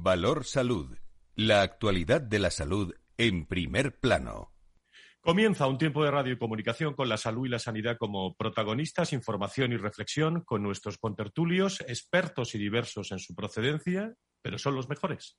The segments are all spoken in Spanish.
Valor Salud. La actualidad de la salud en primer plano. Comienza un tiempo de radio y comunicación con la salud y la sanidad como protagonistas, información y reflexión con nuestros contertulios, expertos y diversos en su procedencia, pero son los mejores.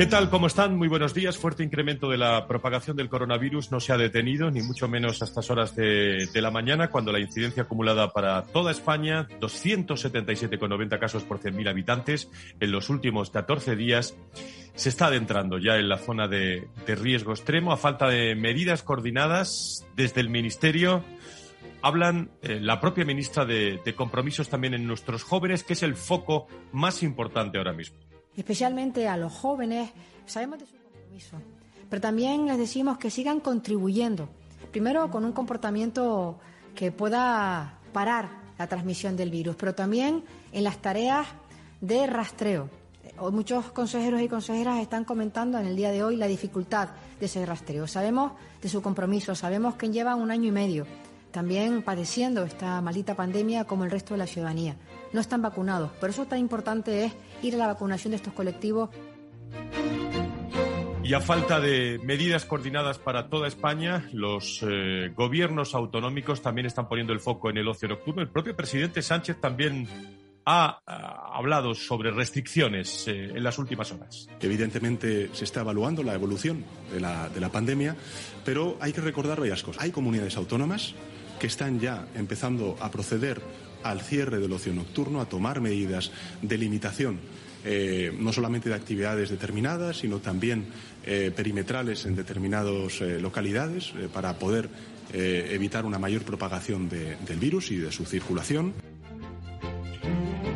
¿Qué tal? ¿Cómo están? Muy buenos días. Fuerte incremento de la propagación del coronavirus no se ha detenido, ni mucho menos a estas horas de, la mañana, cuando la incidencia acumulada para toda España, 277,90 casos por 100.000 habitantes en los últimos 14 días, se está adentrando ya en la zona de, riesgo extremo a falta de medidas coordinadas desde el Ministerio. Hablan eh, la propia ministra de, de compromisos también en nuestros jóvenes, que es el foco más importante ahora mismo. Especialmente a los jóvenes, sabemos de su compromiso, pero también les decimos que sigan contribuyendo. Primero con un comportamiento que pueda parar la transmisión del virus, pero también en las tareas de rastreo muchos consejeros y consejeras están comentando en el día de hoy la dificultad de ese rastreo. Sabemos de su compromiso, sabemos que llevan un año y medio también padeciendo esta maldita pandemia como el resto de la ciudadanía. No están vacunados. Por eso tan importante es ir a la vacunación de estos colectivos. Y a falta de medidas coordinadas para toda España, los eh, gobiernos autonómicos también están poniendo el foco en el ocio nocturno. El propio presidente Sánchez también ha, hablado sobre restricciones eh, en las últimas horas. Evidentemente se está evaluando la evolución de la, de la pandemia, pero hay que recordar varias cosas. Hay comunidades autónomas que están ya empezando a proceder al cierre del ocio nocturno, a tomar medidas de limitación eh, no solamente de actividades determinadas, sino también eh, perimetrales en determinadas localidades para poder evitar una mayor propagación del virus y de su circulación.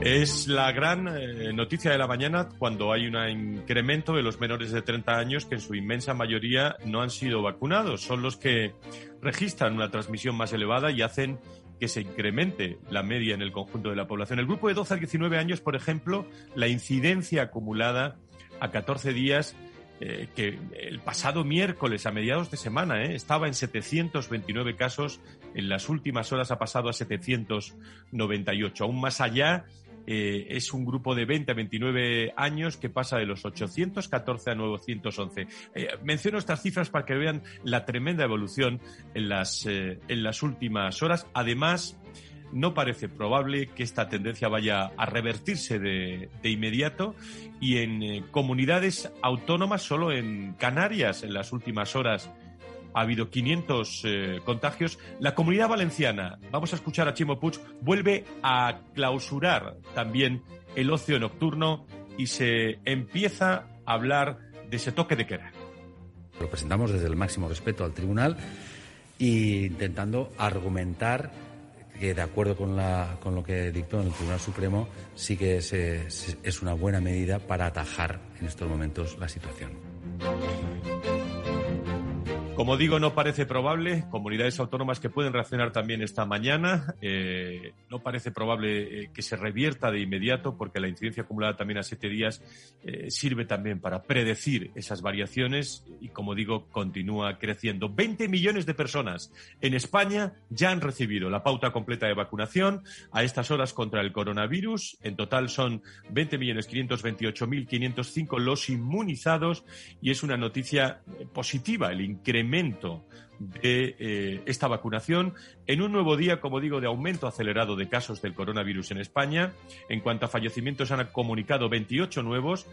Es la gran eh, noticia de la mañana cuando hay un incremento de los menores de 30 años que en su inmensa mayoría no han sido vacunados. Son los que registran una transmisión más elevada y hacen que se incremente la media en el conjunto de la población. El grupo de 12 a 19 años, por ejemplo, la incidencia acumulada a 14 días eh, que el pasado miércoles, a mediados de semana, eh, estaba en 729 casos, en las últimas horas ha pasado a 798. Aún más allá eh, es un grupo de 20 a 29 años que pasa de los 814 a 911. Eh, menciono estas cifras para que vean la tremenda evolución en las, eh, en las últimas horas. Además, no parece probable que esta tendencia vaya a revertirse de, de inmediato y en comunidades autónomas, solo en Canarias, en las últimas horas ha habido 500 eh, contagios. La comunidad valenciana, vamos a escuchar a Chimo Puig, vuelve a clausurar también el ocio nocturno y se empieza a hablar de ese toque de queda. Lo presentamos desde el máximo respeto al tribunal e intentando argumentar que de acuerdo con, la, con lo que dictó en el Tribunal Supremo sí que es, es una buena medida para atajar en estos momentos la situación. Como digo, no parece probable. Comunidades autónomas que pueden reaccionar también esta mañana. Eh, no parece probable eh, que se revierta de inmediato porque la incidencia acumulada también a siete días eh, sirve también para predecir esas variaciones y, como digo, continúa creciendo. 20 millones de personas en España ya han recibido la pauta completa de vacunación a estas horas contra el coronavirus. En total son 20.528.505 los inmunizados y es una noticia positiva el incremento de eh, esta vacunación en un nuevo día, como digo, de aumento acelerado de casos del coronavirus en España. En cuanto a fallecimientos, han comunicado 28 nuevos,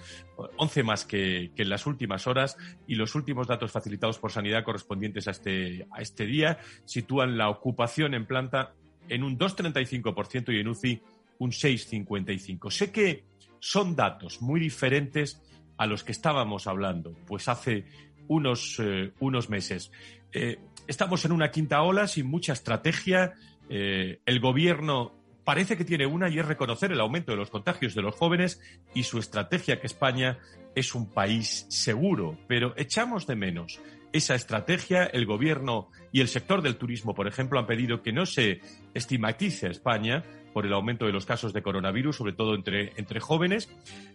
11 más que, en las últimas horas, y los últimos datos facilitados por Sanidad correspondientes a este, a este día sitúan la ocupación en planta en un 2,35% y en UCI un 6,55%. Sé que son datos muy diferentes a los que estábamos hablando, pues hace unos, eh, unos meses. Eh, estamos en una quinta ola sin mucha estrategia. Eh, el gobierno parece que tiene una y es reconocer el aumento de los contagios de los jóvenes y su estrategia que España es un país seguro, pero echamos de menos esa estrategia. El gobierno y el sector del turismo, por ejemplo, han pedido que no se estigmatice a España por el aumento de los casos de coronavirus, sobre todo entre, entre jóvenes,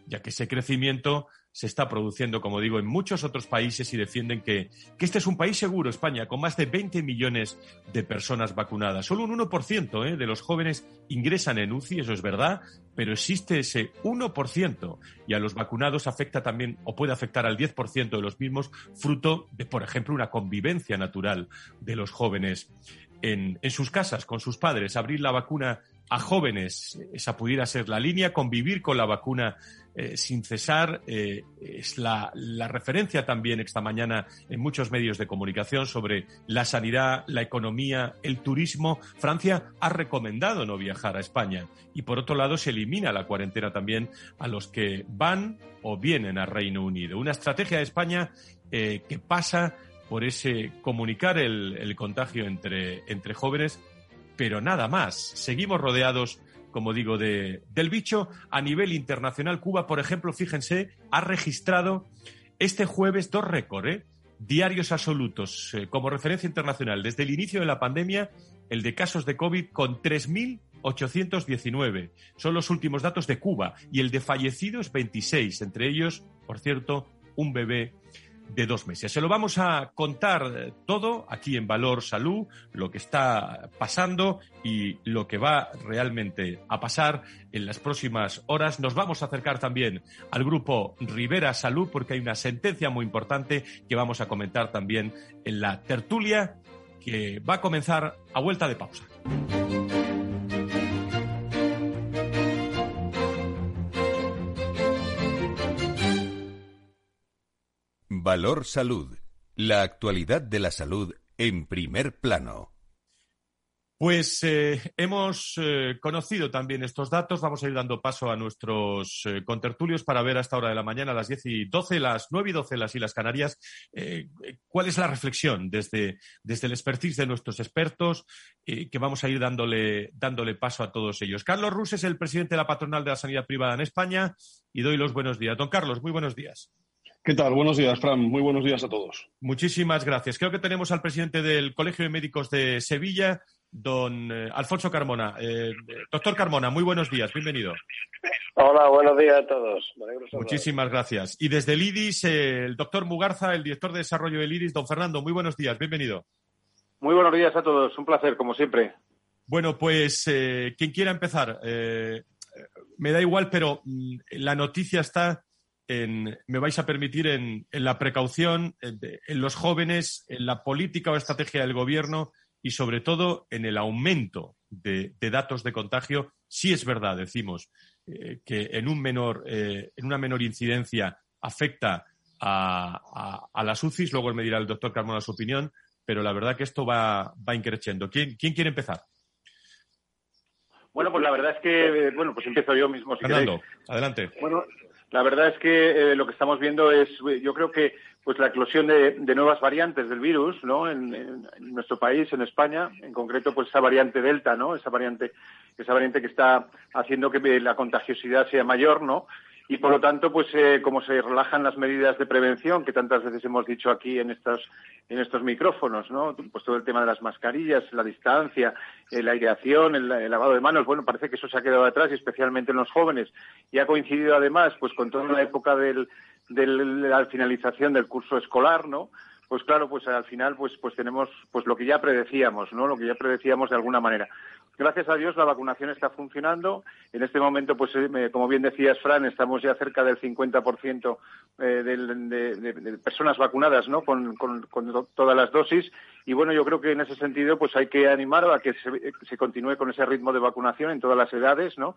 ya que ese crecimiento se está produciendo, como digo, en muchos otros países y defienden que, que este es un país seguro, España, con más de 20 millones de personas vacunadas. Solo un 1% ¿eh? de los jóvenes ingresan en UCI, eso es verdad, pero existe ese 1% y a los vacunados afecta también o puede afectar al 10% de los mismos, fruto de, por ejemplo, una convivencia natural de los jóvenes en, en sus casas con sus padres. Abrir la vacuna a jóvenes, esa pudiera ser la línea, convivir con la vacuna eh, sin cesar, eh, es la, la, referencia también esta mañana en muchos medios de comunicación sobre la sanidad, la economía, el turismo. Francia ha recomendado no viajar a España y por otro lado se elimina la cuarentena también a los que van o vienen a Reino Unido. Una estrategia de España eh, que pasa por ese comunicar el, el contagio entre, entre jóvenes pero nada más. Seguimos rodeados, como digo, de, del bicho. A nivel internacional, Cuba, por ejemplo, fíjense, ha registrado este jueves dos récords, ¿eh? diarios absolutos, eh, como referencia internacional. Desde el inicio de la pandemia, el de casos de COVID con 3.819. Son los últimos datos de Cuba. Y el de fallecidos, 26. Entre ellos, por cierto, un bebé de dos meses. Se lo vamos a contar todo aquí en Valor Salud, lo que está pasando y lo que va realmente a pasar en las próximas horas. Nos vamos a acercar también al grupo Rivera Salud porque hay una sentencia muy importante que vamos a comentar también en la tertulia que va a comenzar a vuelta de pausa. Valor Salud. La actualidad de la salud en primer plano. Pues eh, hemos eh, conocido también estos datos. Vamos a ir dando paso a nuestros eh, contertulios para ver a esta hora de la mañana, a las 10 y 12, las 9 y 12 las Islas Canarias, cuál es la reflexión desde, desde el expertise de nuestros expertos, que vamos a ir dándole, dándole paso a todos ellos. Carlos Rus es el presidente de la patronal de la sanidad privada en España y doy los buenos días. Don Carlos, muy buenos días. ¿Qué tal? Buenos días, Fran. Muy buenos días a todos. Muchísimas gracias. Creo que tenemos al presidente del Colegio de Médicos de Sevilla, don eh, Alfonso Carmona. Eh, doctor Carmona, muy buenos días. Bienvenido. Hola, buenos días a todos. Muchísimas gracias. Y desde el IDIS, eh, el doctor Mugarza, el director de desarrollo del IDIS, don Fernando, muy buenos días. Bienvenido. Muy buenos días a todos. Un placer, como siempre. Bueno, pues quien quiera empezar, me da igual, pero mm, la noticia está me vais a permitir, en, la precaución, en, los jóvenes, en la política o estrategia del gobierno y sobre todo en el aumento de, datos de contagio. Sí es verdad, decimos, eh, que en, un menor, eh, en una menor incidencia afecta a, las UCIs, luego me dirá el doctor Carmona su opinión, pero la verdad que esto va, va increciendo. ¿Quién, ¿Quién quiere empezar? Bueno, pues la verdad es que, bueno, pues empiezo yo mismo. Si Fernando, adelante. Bueno, la verdad es que eh, lo que estamos viendo es, yo creo que pues la eclosión de, nuevas variantes del virus, ¿no? En, nuestro país, en España, en concreto, pues esa variante delta, ¿no? Esa variante, esa variante que está haciendo que la contagiosidad sea mayor, ¿no? Y por lo tanto, pues eh, como se relajan las medidas de prevención que tantas veces hemos dicho aquí en estos en estos micrófonos, ¿no? Pues todo el tema de las mascarillas, la distancia, eh, la aireación, el, lavado de manos, bueno, parece que eso se ha quedado atrás y especialmente en los jóvenes y ha coincidido además, pues con toda la época del, del, de la finalización del curso escolar, ¿no? Pues claro, pues al final, pues pues tenemos pues lo que ya predecíamos, ¿no? Lo que ya predecíamos de alguna manera gracias a Dios la vacunación está funcionando. En este momento, pues eh, como bien decías, Fran, estamos ya cerca del 50% eh, de, de, personas vacunadas, ¿no? Con, todas las dosis. Y bueno, yo creo que en ese sentido, pues hay que animar a que se, se continúe con ese ritmo de vacunación en todas las edades, ¿no?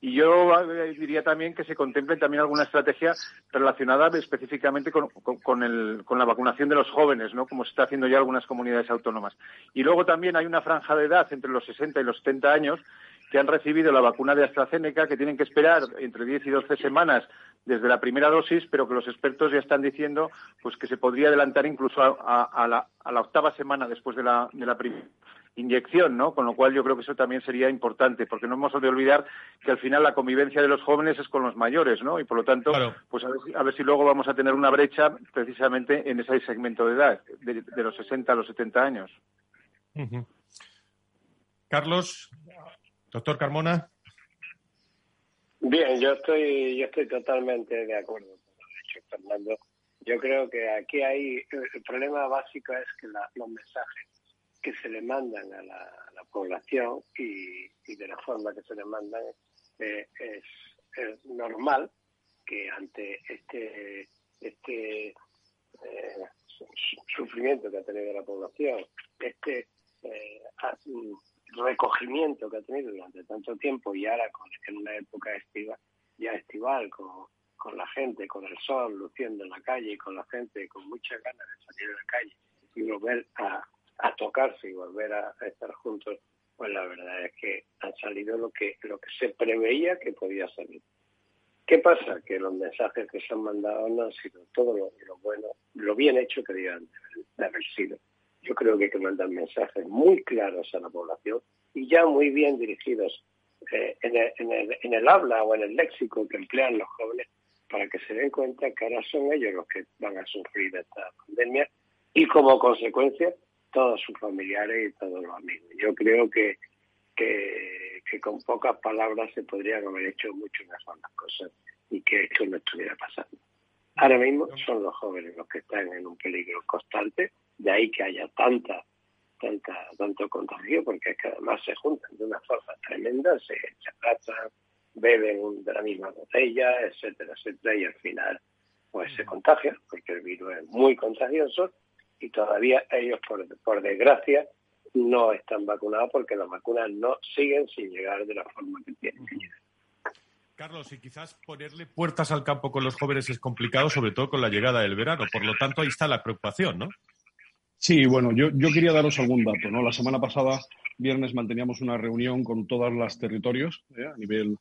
Y yo eh, diría también que se contemple también alguna estrategia relacionada específicamente con, con, la vacunación de los jóvenes, ¿no? Como se está haciendo ya algunas comunidades autónomas. Y luego también hay una franja de edad entre los 60 y los 70 años que han recibido la vacuna de AstraZeneca, que tienen que esperar entre 10 y 12 semanas desde la primera dosis, pero que los expertos ya están diciendo pues que se podría adelantar incluso a, la, octava semana después de la, de la primera inyección, ¿no? Con lo cual yo creo que eso también sería importante, porque no hemos de olvidar que al final la convivencia de los jóvenes es con los mayores, ¿no? Y por lo tanto, pues a ver, si, a ver, si, luego vamos a tener una brecha precisamente en ese segmento de edad, de, los 60 a los 70 años. Carlos, doctor Carmona. Bien, yo estoy, yo estoy totalmente de acuerdo con lo dicho Fernando. Yo creo que aquí hay el problema básico es que los mensajes que se le mandan a la, población y, de la forma que se le mandan eh, es, normal que ante este este eh, sufrimiento que ha tenido la población, este eh, recogimiento que ha tenido durante tanto tiempo y ahora con, en una época estiva, ya estival, con, con la gente, con el sol luciendo en la calle y con la gente con muchas ganas de salir a la calle y volver a, a tocarse y volver a, estar juntos, pues la verdad es que han salido lo que, lo que se preveía que podía salir. ¿Qué pasa? Que los mensajes que se han mandado no han sido todo lo, lo bueno, lo bien hecho que debían de haber sido. Yo creo que hay que mandar mensajes muy claros a la población y ya muy bien dirigidos eh, en, el, en, el, en, el, habla o en el léxico que emplean los jóvenes para que se den cuenta que ahora son ellos los que van a sufrir esta pandemia y como consecuencia todos sus familiares y todos los amigos. Yo creo que, que, que con pocas palabras se podrían haber hecho mucho mejor las cosas y que esto no estuviera pasando. Ahora mismo son los jóvenes los que están en un peligro constante de ahí que haya tanta, tanta, tanto contagio, porque es que además se juntan de una forma tremenda, se, abrazan, beben de la misma botella, etcétera, etcétera, y al final pues se contagian, porque el virus es muy contagioso y todavía ellos, por, por desgracia, no están vacunados porque las vacunas no siguen sin llegar de la forma que tienen que llegar. Carlos, y quizás ponerle puertas al campo con los jóvenes es complicado, sobre todo con la llegada del verano. Por lo tanto, ahí está la preocupación, ¿no? Sí, bueno, yo, yo quería daros algún dato. ¿no? La semana pasada, viernes, manteníamos una reunión con todos los territorios ¿eh? a, nivel,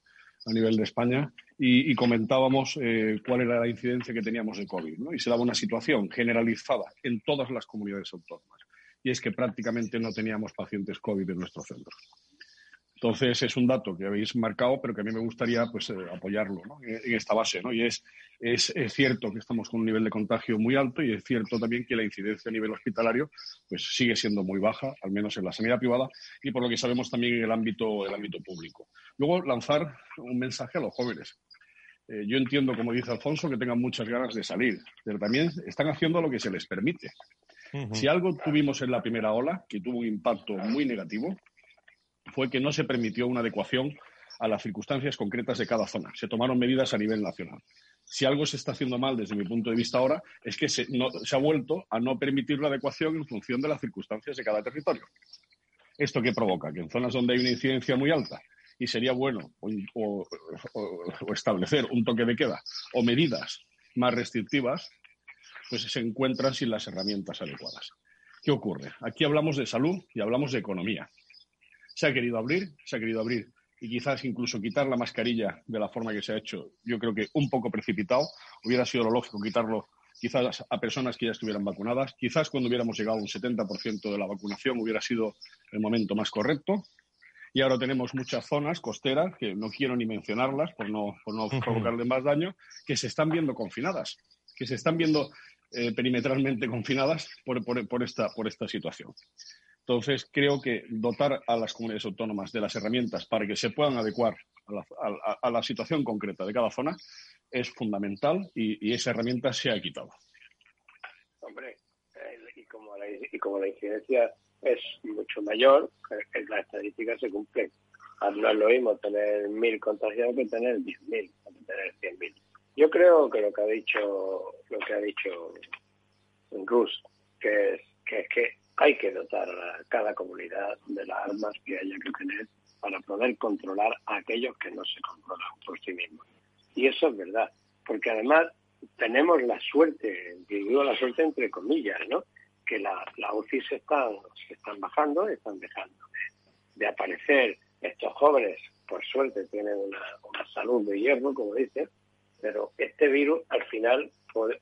a nivel de España y, comentábamos eh, cuál era la incidencia que teníamos de COVID. ¿no? Y se daba una situación generalizada en todas las comunidades autónomas. Y es que prácticamente no teníamos pacientes COVID en nuestro centro. Entonces, es un dato que habéis marcado, pero que a mí me gustaría pues, eh, apoyarlo en, esta base. ¿no? Y es, es, cierto que estamos con un nivel de contagio muy alto y es cierto también que la incidencia a nivel hospitalario pues, sigue siendo muy baja, al menos en la sanidad privada y por lo que sabemos también en el ámbito, el ámbito público. Luego, lanzar un mensaje a los jóvenes. Eh, yo entiendo, como dice Alfonso, que tengan muchas ganas de salir, pero también están haciendo lo que se les permite. Si algo tuvimos en la primera ola, que tuvo un impacto muy negativo, fue que no se permitió una adecuación a las circunstancias concretas de cada zona. Se tomaron medidas a nivel nacional. Si algo se está haciendo mal desde mi punto de vista ahora es que se, ha vuelto a no permitir la adecuación en función de las circunstancias de cada territorio. ¿Esto qué provoca? Que en zonas donde hay una incidencia muy alta y sería bueno o, establecer un toque de queda o medidas más restrictivas, pues se encuentran sin las herramientas adecuadas. ¿Qué ocurre? Aquí hablamos de salud y hablamos de economía se ha querido abrir, se ha querido abrir y quizás incluso quitar la mascarilla de la forma que se ha hecho, yo creo que un poco precipitado. Hubiera sido lo lógico quitarlo quizás a personas que ya estuvieran vacunadas. Quizás cuando hubiéramos llegado a un 70% de la vacunación hubiera sido el momento más correcto. Y ahora tenemos muchas zonas costeras, que no quiero ni mencionarlas por no, por no provocarle más daño, que se están viendo confinadas, que se están viendo eh, perimetralmente confinadas por, por, esta, por esta situación. Entonces, creo que dotar a las comunidades autónomas de las herramientas para que se puedan adecuar a la, situación concreta de cada zona es fundamental y, esa herramienta se ha quitado. Hombre, y, como la, y como la incidencia es mucho mayor, eh, las estadísticas se cumplen. No es lo mismo tener mil contagiados que tener diez mil, que tener cien mil. Yo creo que lo que ha dicho, lo que ha dicho Gus, que es que, es que hay que dotar a cada comunidad de las armas que haya que tener para poder controlar a aquellos que no se controlan por sí mismos. Y eso es verdad, porque además tenemos la suerte, digo la suerte entre comillas, ¿no? que la, la UCI se están, se están bajando, están dejando de, aparecer estos jóvenes, por suerte tienen una, salud de hierro, como dicen, pero este virus al final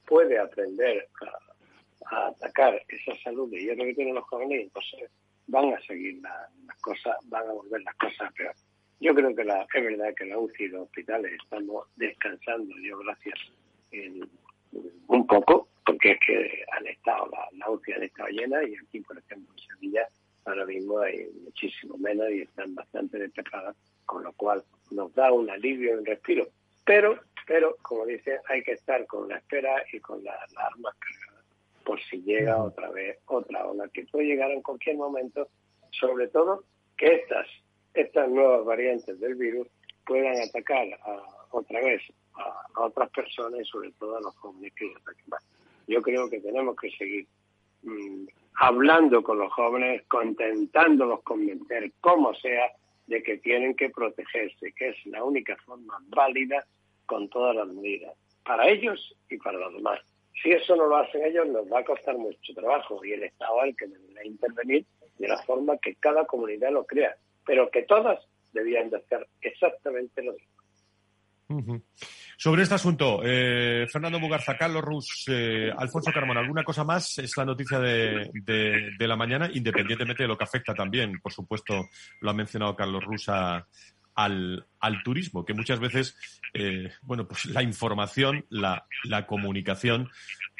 puede aprender a a atacar esa salud de hierro que tienen los jóvenes entonces van a seguir las cosas, van a volver las cosas peor. Yo creo que la, es verdad que la UCI y los hospitales estamos descansando, yo gracias, un poco, porque es que han estado, la, la UCI han estado llenas y aquí, por ejemplo, en Sevilla ahora mismo hay muchísimo menos y están bastante despejadas, con lo cual nos da un alivio en respiro. Pero, pero, como dice, hay que estar con la espera y con las armas cargadas por si llega otra vez otra ola que puede llegar en cualquier momento, sobre todo que estas, estas nuevas variantes del virus puedan atacar otra vez a, otras personas y sobre todo a los jóvenes que ataquen más. Yo creo que tenemos que seguir mm, hablando con los jóvenes, contentándolos convencer, como sea, de que tienen que protegerse, que es la única forma válida con todas las medidas, para ellos y para los demás. Si eso no lo hacen ellos, nos va a costar mucho trabajo y el Estado es el que debería intervenir de la forma que cada comunidad lo crea, pero que todas debían de hacer exactamente lo mismo. Sobre este asunto, eh, Fernando Mugarza, Carlos Rus, eh, Alfonso Carmona, ¿alguna cosa más? Es la noticia de, de, la mañana, independientemente de lo que afecta también, por supuesto, lo ha mencionado Carlos Rus al, al, turismo, que muchas veces, eh, bueno, pues la información, la, la, comunicación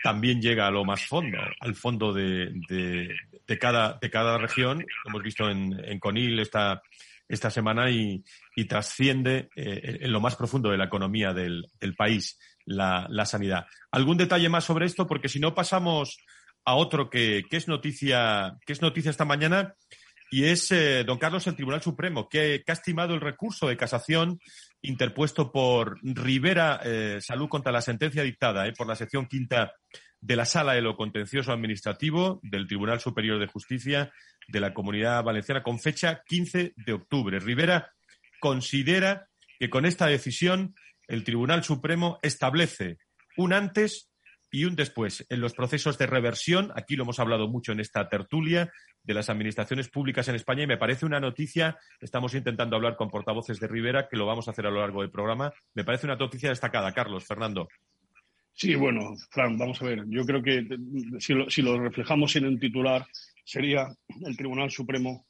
también llega a lo más fondo, al fondo de, de, cada, de cada región. Hemos visto en, en Conil esta, esta semana y, trasciende eh, en lo más profundo de la economía del, país la, sanidad. ¿Algún detalle más sobre esto? Porque si no pasamos a otro que, es noticia, que es noticia esta mañana y es eh, don Carlos el Tribunal Supremo que, ha estimado el recurso de casación interpuesto por Rivera eh, Salud contra la sentencia dictada por la sección quinta de la Sala de lo Contencioso Administrativo del Tribunal Superior de Justicia de la Comunidad Valenciana con fecha 15 de octubre. Rivera considera que con esta decisión el Tribunal Supremo establece un antes y un después en los procesos de reversión. Aquí lo hemos hablado mucho en esta tertulia de las administraciones públicas en España y me parece una noticia, estamos intentando hablar con portavoces de Rivera, que lo vamos a hacer a lo largo del programa. Me parece una noticia destacada. Carlos, Fernando. Sí, bueno, Fran, vamos a ver. Yo creo que si lo, si lo reflejamos en el titular, sería el Tribunal Supremo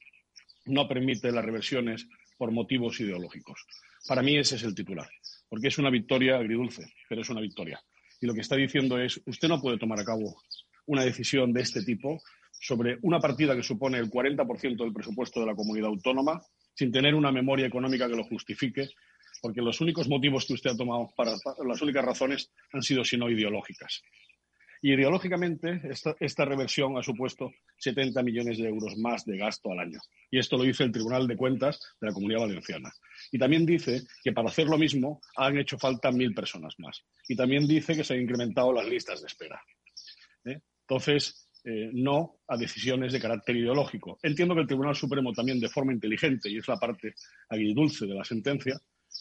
no permite las reversiones por motivos ideológicos. Para mí ese es el titular, porque es una victoria agridulce, pero es una victoria. Y lo que está diciendo es, usted no puede tomar a cabo una decisión de este tipo sobre una partida que supone el 40% del presupuesto de la comunidad autónoma, sin tener una memoria económica que lo justifique, porque los únicos motivos que usted ha tomado para, las únicas razones han sido sino ideológicas. Ideológicamente, esta, reversión ha supuesto 70 millones de euros más de gasto al año. Y esto lo dice el Tribunal de Cuentas de la Comunidad Valenciana. Y también dice que para hacer lo mismo han hecho falta mil personas más. Y también dice que se han incrementado las listas de espera. ¿Eh? Entonces, eh, no a decisiones de carácter ideológico. Entiendo que el Tribunal Supremo también, de forma inteligente, y es la parte agridulce de la sentencia,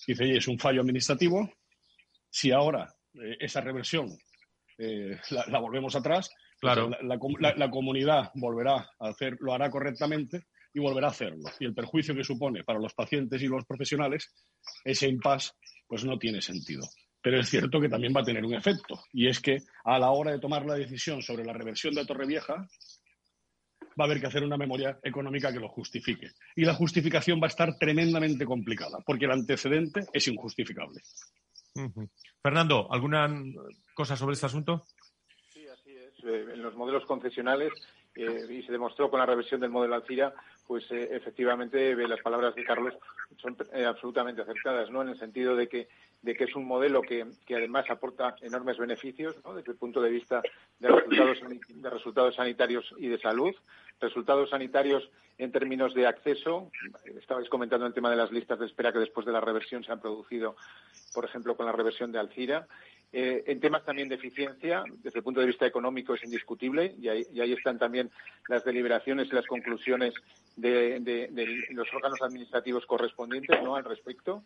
dice, es un fallo administrativo. Si ahora eh, esa reversión eh, la, volvemos atrás, claro. la, comunidad volverá a hacer, lo hará correctamente y volverá a hacerlo. Y el perjuicio que supone para los pacientes y los profesionales, ese impasse, pues no tiene sentido. Pero es cierto que también va a tener un efecto, y es que a la hora de tomar la decisión sobre la reversión de Torrevieja, va a haber que hacer una memoria económica que lo justifique. Y la justificación va a estar tremendamente complicada, porque el antecedente es injustificable. Fernando, ¿alguna cosa sobre este asunto? Sí, así es. Eh, en los modelos concesionales, eh, y se demostró con la revisión del modelo Alcira, pues eh, efectivamente las palabras de Carlos son absolutamente acertadas, ¿no? En el sentido de que de que es un modelo que, que además aporta enormes beneficios ¿no? desde el punto de vista de resultados, de resultados sanitarios y de salud, resultados sanitarios en términos de acceso. Estabais comentando el tema de las listas de espera que después de la reversión se han producido, por ejemplo, con la reversión de Alcira. Eh, en temas también de eficiencia, desde el punto de vista económico es indiscutible y ahí, están también las deliberaciones y las conclusiones de, de, de los órganos administrativos correspondientes ¿no? al respecto.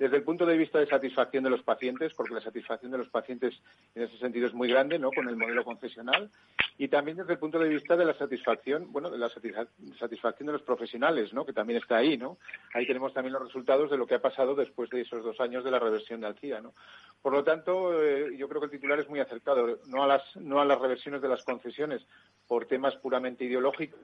Desde el punto de vista de satisfacción de los pacientes, porque la satisfacción de los pacientes en ese sentido es muy grande, ¿no? Con el modelo concesional. Y también desde el punto de vista de la satisfacción, bueno, de la satisfacción de los profesionales, ¿no? Que también está ahí, ¿no? Ahí tenemos también los resultados de lo que ha pasado después de esos dos años de la reversión de Alcía, ¿no? Por lo tanto, eh, yo creo que el titular es muy acertado, no a las, no a las reversiones de las concesiones por temas puramente ideológicos,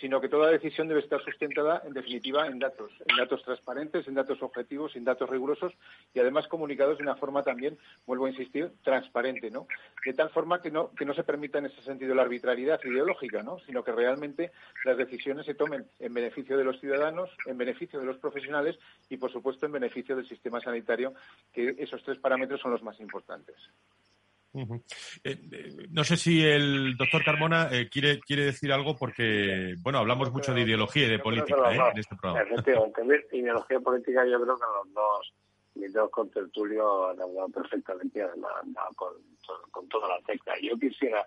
sino que toda decisión debe estar sustentada, en definitiva, en datos, en datos transparentes, en datos objetivos, en datos rigurosos y además comunicados de una forma también, vuelvo a insistir, transparente, ¿no? De tal forma que no, que no se permita en ese sentido la arbitrariedad ideológica, ¿no? Sino que realmente las decisiones se tomen en beneficio de los ciudadanos, en beneficio de los profesionales y, por supuesto, en beneficio del sistema sanitario, que esos tres parámetros son los más importantes. Eh, eh, no sé si el doctor Carmona eh, quiere, quiere decir algo porque, bueno, hablamos mucho de ideología y de política en este programa. Efectivamente, ideología política yo creo que los dos, mis dos contertulios han hablado perfectamente, además con, con, toda la tecla. Yo quisiera,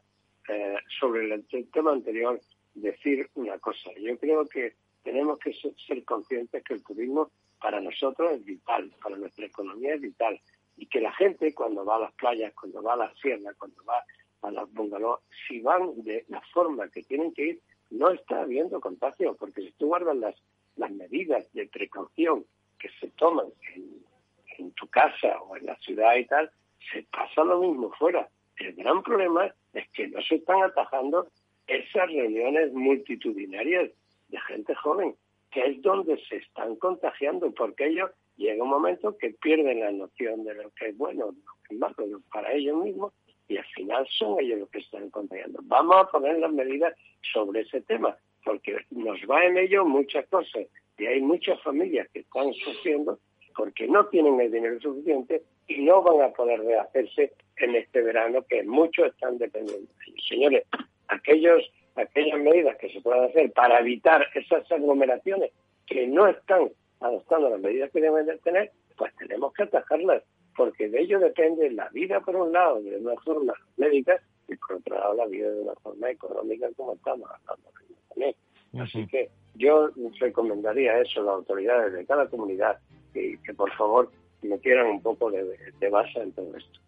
sobre el, tema anterior, decir una cosa. Yo creo que tenemos que ser conscientes que el turismo para nosotros es vital, para nuestra economía es vital y que la gente cuando va a las playas, cuando va a las sierras, cuando va a las bungalows, si van de la forma que tienen que ir, no está habiendo contagio, porque si tú guardas las, las medidas de precaución que se toman en tu casa o en la ciudad y tal, se pasa lo mismo fuera. El gran problema es que no se están atajando esas reuniones multitudinarias de gente joven, que es donde se están contagiando, porque ellos llega un momento que pierden la noción de lo que es bueno, lo que es malo para ellos mismos y al final son ellos los que están contagiando. Vamos a poner las medidas sobre ese tema, porque nos va en ello muchas cosas y hay muchas familias que están sufriendo porque no tienen el dinero suficiente y no van a poder rehacerse en este verano que muchos están dependiendo. Señores, aquellos, aquellas medidas que se puedan hacer para evitar esas aglomeraciones que no están adoptando las medidas que deben de tener, pues tenemos que atajarlas, porque de ello depende la vida por un lado de una forma médica y por otro lado la vida de una forma económica como estamos hablando también. Así que yo recomendaría eso a las autoridades de cada comunidad y que por favor metieran un poco de, de base en todo esto.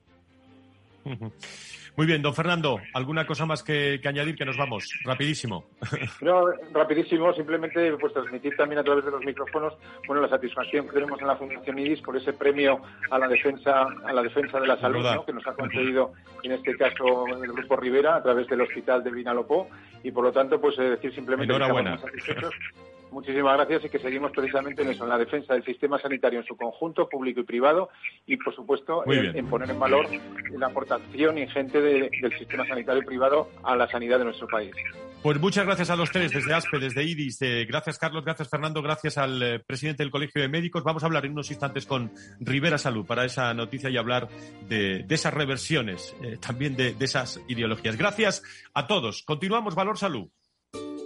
Muy bien, don Fernando, ¿alguna cosa más que, añadir que nos vamos? Rapidísimo. No, rapidísimo, simplemente pues transmitir también a través de los micrófonos bueno la satisfacción que tenemos en la Fundación IDIS por ese premio a la defensa a la defensa de la salud que nos ha concedido en este caso el Grupo Rivera a través del Hospital de Vinalopó. Y por lo tanto pues eh, decir simplemente que estamos satisfechos Muchísimas gracias y que seguimos precisamente en eso, en la defensa del sistema sanitario en su conjunto, público y privado, y por supuesto en, poner en valor la aportación ingente del sistema sanitario privado a la sanidad de nuestro país. Pues muchas gracias a los tres, desde ASPE, desde IDIS. Eh, gracias, Carlos. Gracias, Fernando. Gracias al eh, presidente del Colegio de Médicos. Vamos a hablar en unos instantes con Rivera Salud para esa noticia y hablar de, esas reversiones, eh, también de esas ideologías. Gracias a todos. Continuamos Valor Salud.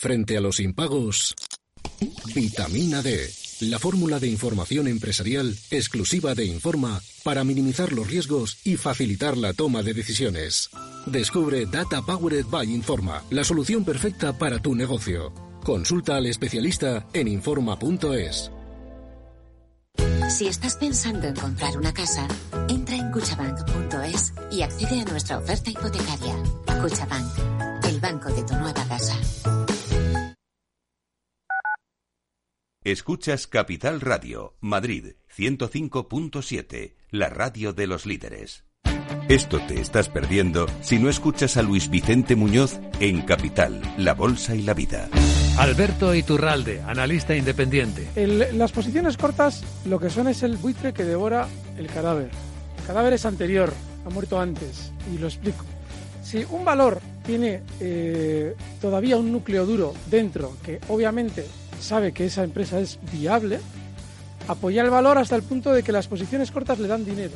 Frente a los impagos, vitamina D, la fórmula de información empresarial exclusiva de Informa para minimizar los riesgos y facilitar la toma de decisiones. Descubre Data Powered by Informa, la solución perfecta para tu negocio. Consulta al especialista en Informa.es. Si estás pensando en comprar una casa, entra en cuchabank.es y accede a nuestra oferta hipotecaria. Cuchabank, el banco de tu nueva casa. Escuchas Capital Radio, Madrid 105.7, la radio de los líderes. Esto te estás perdiendo si no escuchas a Luis Vicente Muñoz en Capital, La Bolsa y la Vida. Alberto Iturralde, analista independiente. las posiciones cortas lo que son es el buitre que devora el cadáver. El cadáver es anterior, ha muerto antes, y lo explico. Si un valor tiene eh, todavía un núcleo duro dentro, que obviamente sabe que esa empresa es viable, apoya el valor hasta el punto de que las posiciones cortas le dan dinero.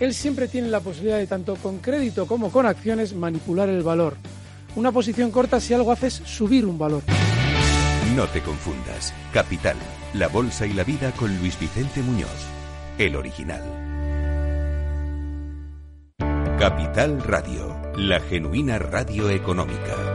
Él siempre tiene la posibilidad de, tanto con crédito como con acciones, manipular el valor. Una posición corta si algo hace es subir un valor. No te confundas. Capital, la bolsa y la vida con Luis Vicente Muñoz, el original. Capital Radio, la genuina radio económica.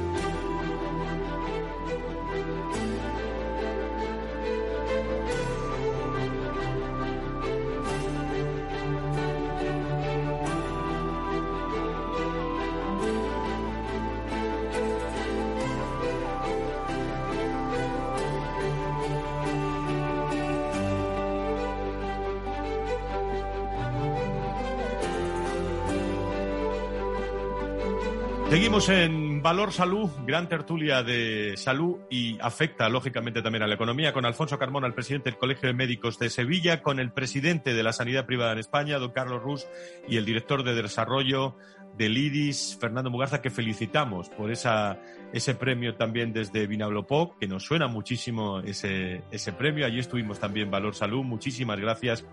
Seguimos en Valor Salud, gran tertulia de salud y afecta lógicamente también a la economía con Alfonso Carmona, el presidente del Colegio de Médicos de Sevilla, con el presidente de la Sanidad Privada en España, don Carlos Rus, y el director de Desarrollo del IDIS, Fernando Mugarza, que felicitamos por esa, ese premio también desde Vinablopó, que nos suena muchísimo ese, ese premio. Allí estuvimos también Valor Salud. Muchísimas gracias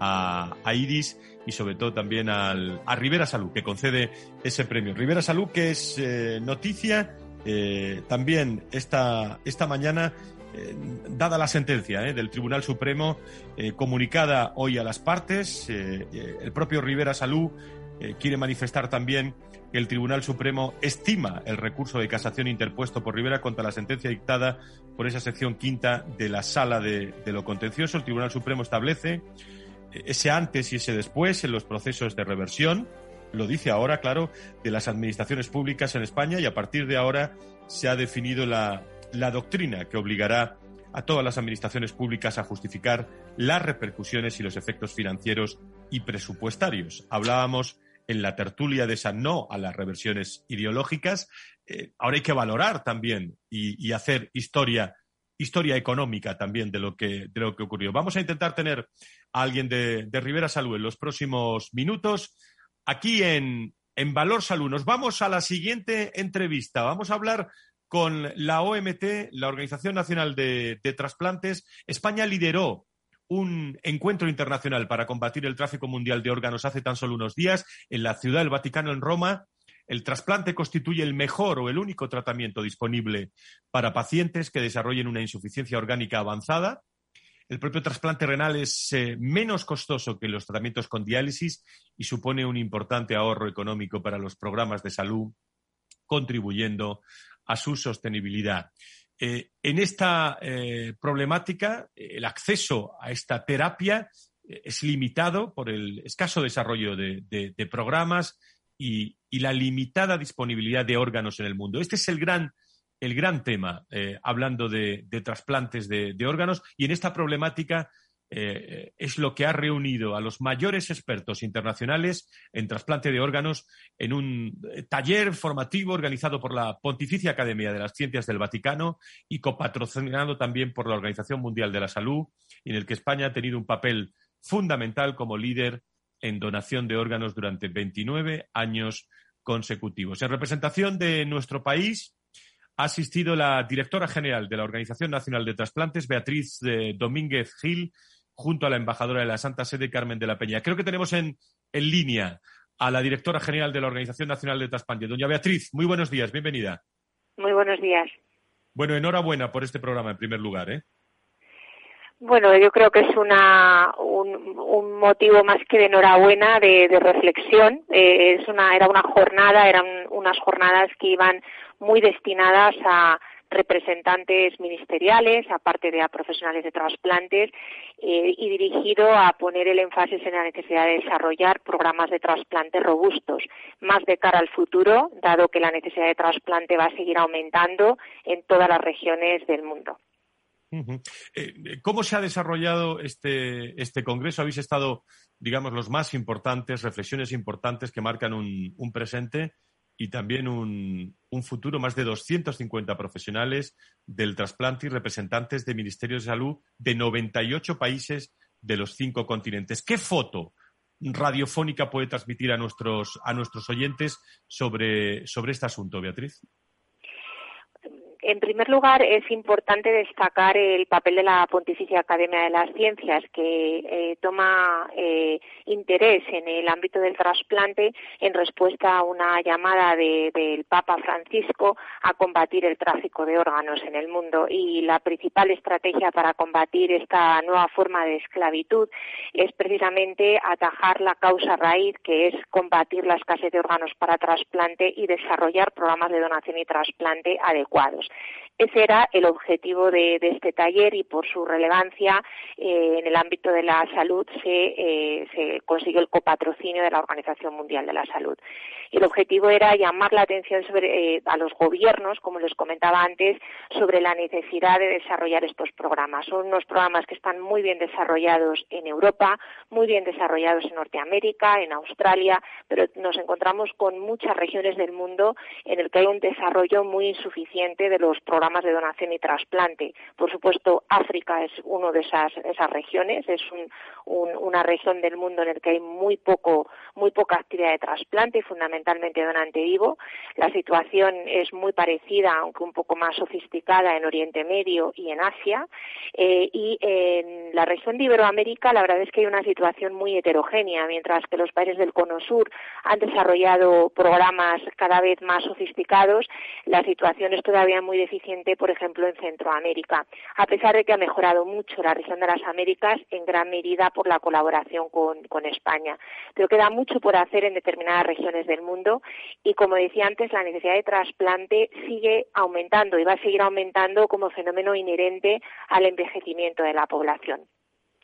a, a IDIS y sobre todo también al, a Rivera Salud, que concede ese premio. Rivera Salud, que es eh, noticia eh, también esta, esta mañana eh, dada la sentencia del Tribunal Supremo, comunicada hoy a las partes, el propio Rivera Salud eh, quiere manifestar también que el Tribunal Supremo estima el recurso de casación interpuesto por Rivera contra la sentencia dictada por esa sección quinta de la Sala de, lo Contencioso. El Tribunal Supremo establece eh, ese antes y ese después en los procesos de reversión, lo dice ahora, claro, de las administraciones públicas en España y a partir de ahora se ha definido la, la doctrina que obligará a todas las administraciones públicas a justificar las repercusiones y los efectos financieros y presupuestarios. Hablábamos en la tertulia de esa no a las reversiones ideológicas. Eh, ahora hay que valorar también y, hacer historia, historia económica también de lo que, de lo que ocurrió. Vamos a intentar tener a alguien de, Rivera Salud en los próximos minutos. Aquí en, en Valor Salud nos vamos a la siguiente entrevista. Vamos a hablar con la OMT, la Organización Nacional de, de Trasplantes. España lideró un encuentro internacional para combatir el tráfico mundial de órganos hace tan solo unos días en la Ciudad del Vaticano, en Roma. El trasplante constituye el mejor o el único tratamiento disponible para pacientes que desarrollen una insuficiencia orgánica avanzada. El propio trasplante renal es eh, menos costoso que los tratamientos con diálisis y supone un importante ahorro económico para los programas de salud, contribuyendo a su sostenibilidad. Eh, en esta eh, problemática, el acceso a esta terapia eh, es limitado por el escaso desarrollo de, programas y, la limitada disponibilidad de órganos en el mundo. Este es el gran, el gran tema, hablando de, trasplantes de, órganos, y en esta problemática eh, es lo que ha reunido a los mayores expertos internacionales en trasplante de órganos en un eh, taller formativo organizado por la Pontificia Academia de las Ciencias del Vaticano y copatrocinado también por la Organización Mundial de la Salud, en el que España ha tenido un papel fundamental como líder en donación de órganos durante 29 años consecutivos. En representación de nuestro país, ha asistido la directora general de la Organización Nacional de Trasplantes, Beatriz eh, Domínguez Gil, junto a la embajadora de la Santa Sede, Carmen de la Peña. Creo que tenemos en, en línea a la directora general de la Organización Nacional de Trasplante, doña Beatriz. Muy buenos días, bienvenida. Muy buenos días. Bueno, enhorabuena por este programa en primer lugar. ¿eh? Bueno, yo creo que es una, un, motivo más que de enhorabuena, de, reflexión. Eh, es una, era una jornada, eran unas jornadas que iban muy destinadas a representantes ministeriales, aparte de a profesionales de trasplantes, eh, y dirigido a poner el énfasis en la necesidad de desarrollar programas de trasplante robustos, más de cara al futuro, dado que la necesidad de trasplante va a seguir aumentando en todas las regiones del mundo. Eh, ¿Cómo se ha desarrollado este, este congreso? Habéis estado, digamos, los más importantes, reflexiones importantes que marcan un presente y también un, futuro, más de 250 profesionales del trasplante y representantes de ministerios de salud de 98 países de los cinco continentes. ¿Qué foto radiofónica puede transmitir a nuestros, a nuestros oyentes sobre, sobre este asunto, Beatriz? En primer lugar, es importante destacar el papel de la Pontificia Academia de las Ciencias, que eh, toma eh, interés en el ámbito del trasplante en respuesta a una llamada del Papa Francisco a combatir el tráfico de órganos en el mundo. Y la principal estrategia para combatir esta nueva forma de esclavitud es precisamente atajar la causa raíz, que es combatir la escasez de órganos para trasplante y desarrollar programas de donación y trasplante adecuados. Ese era el objetivo de, este taller y por su relevancia eh, en el ámbito de la salud eh, se, consiguió el copatrocinio de la Organización Mundial de la Salud. El objetivo era llamar la atención sobre, eh, a los gobiernos, como les comentaba antes, sobre la necesidad de desarrollar estos programas. Son unos programas que están muy bien desarrollados en Europa, muy bien desarrollados en Norteamérica, en Australia, pero nos encontramos con muchas regiones del mundo en el que hay un desarrollo muy insuficiente de los programas de donación y trasplante. Por supuesto, África es una de esas, esas regiones, es una región del mundo en la que hay muy poco, muy poca actividad de trasplante, fundamentalmente donante vivo. La situación es muy parecida, aunque un poco más sofisticada, en Oriente Medio y en Asia. Eh, y en la región de Iberoamérica, la verdad es que hay una situación muy heterogénea, mientras que los países del Cono Sur han desarrollado programas cada vez más sofisticados, la situación es todavía muy deficiente por ejemplo, en Centroamérica, a pesar de que ha mejorado mucho la región de las Américas en gran medida por la colaboración con España. Pero queda mucho por hacer en determinadas regiones del mundo y, como decía antes, la necesidad de trasplante sigue aumentando y va a seguir aumentando como fenómeno inherente al envejecimiento de la población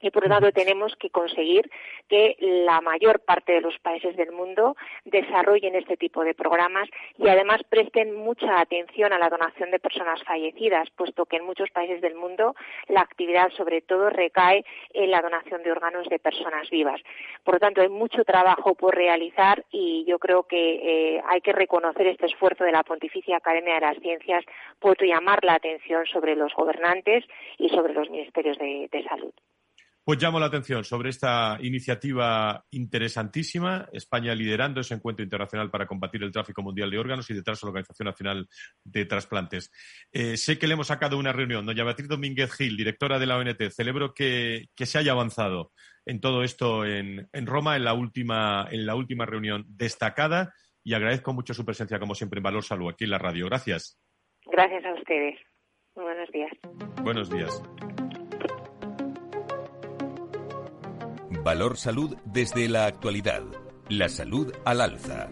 y por lo tanto tenemos que conseguir que la mayor parte de los países del mundo desarrollen este tipo de programas y además presten mucha atención a la donación de personas fallecidas, puesto que en muchos países del mundo la actividad sobre todo recae en la donación de órganos de personas vivas. Por lo tanto, hay mucho trabajo por realizar y yo creo que eh, hay que reconocer este esfuerzo de la Pontificia Academia de las Ciencias por llamar la atención sobre los gobernantes y sobre los ministerios de salud. Pues llamo la atención sobre esta iniciativa interesantísima, España liderando ese encuentro internacional para combatir el tráfico mundial de órganos y detrás de la Organización Nacional de Trasplantes. Eh, sé que le hemos sacado una reunión. Doña Beatriz Domínguez Gil, directora de la ONT, celebro que, se haya avanzado en todo esto en, Roma en la, última, en la última reunión destacada y agradezco mucho su presencia, como siempre, en Valor Salud, aquí en la radio. Gracias. Gracias a ustedes. buenos días. Buenos días. Valor Salud desde la actualidad. La salud al alza.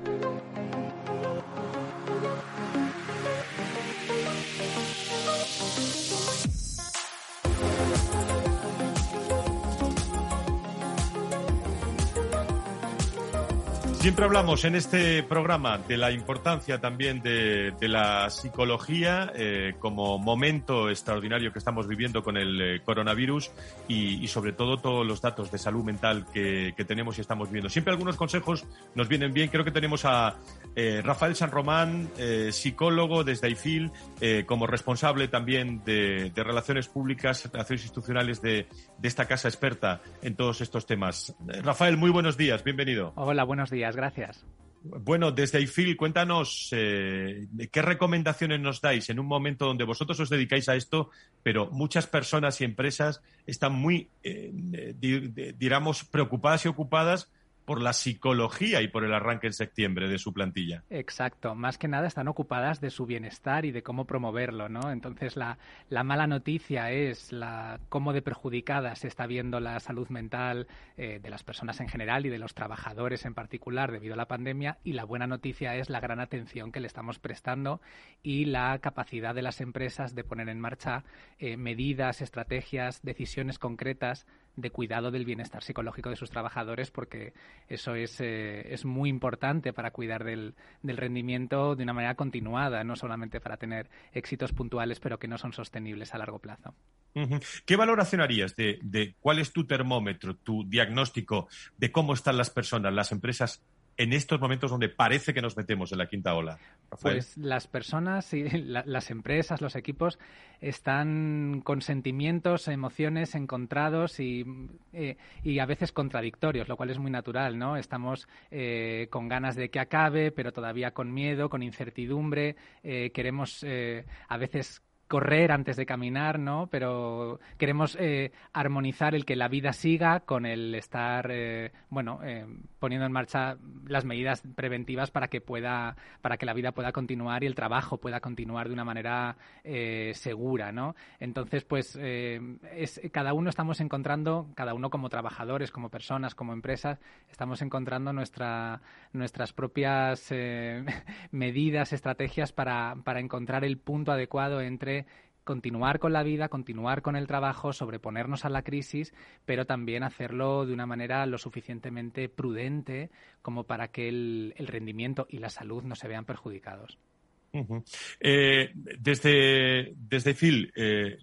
Siempre hablamos en este programa de la importancia también de, la psicología eh, como momento extraordinario que estamos viviendo con el eh, coronavirus y, sobre todo todos los datos de salud mental que, tenemos y estamos viendo. Siempre algunos consejos nos vienen bien. Creo que tenemos a eh, Rafael San Román, psicólogo desde IFIL, como responsable también de, relaciones públicas, relaciones institucionales de, de esta casa experta en todos estos temas. Rafael, muy buenos días, bienvenido. Hola, buenos días gracias. Bueno, desde IFIL, cuéntanos eh, qué recomendaciones nos dais en un momento donde vosotros os dedicáis a esto, pero muchas personas y empresas están muy, eh, preocupadas y ocupadas por la psicología y por el arranque en septiembre de su plantilla. Exacto, más que nada están ocupadas de su bienestar y de cómo promoverlo, ¿no? Entonces la, la mala noticia es la cómo de perjudicada se está viendo la salud mental eh, de las personas en general y de los trabajadores en particular debido a la pandemia y la buena noticia es la gran atención que le estamos prestando y la capacidad de las empresas de poner en marcha eh, medidas, estrategias, decisiones concretas de cuidado del bienestar psicológico de sus trabajadores, porque eso es, eh, es muy importante para cuidar del, del, rendimiento de una manera continuada, no solamente para tener éxitos puntuales, pero que no son sostenibles a largo plazo. ¿Qué valoración harías de, de cuál es tu termómetro, tu diagnóstico de cómo están las personas, las empresas en estos momentos donde parece que nos metemos en la quinta ola? Pues las personas y las empresas, los equipos están con sentimientos, emociones encontrados y, eh, y, a veces contradictorios, lo cual es muy natural, ¿no? Estamos eh, con ganas de que acabe, pero todavía con miedo, con incertidumbre. Eh, queremos a veces correr antes de caminar, ¿no? Pero queremos eh, armonizar el que la vida siga con el estar, eh, bueno, eh, poniendo en marcha las medidas preventivas para que pueda, para que la vida pueda continuar y el trabajo pueda continuar de una manera segura, ¿no? Entonces, pues, es, cada uno estamos encontrando, cada uno como trabajadores, como personas, como empresas, estamos encontrando nuestra, nuestras propias medidas, estrategias para, para encontrar el punto adecuado entre continuar con la vida, continuar con el trabajo, sobreponernos a la crisis, pero también hacerlo de una manera lo suficientemente prudente como para que el, rendimiento y la salud no se vean perjudicados. Eh, desde, desde Phil, eh,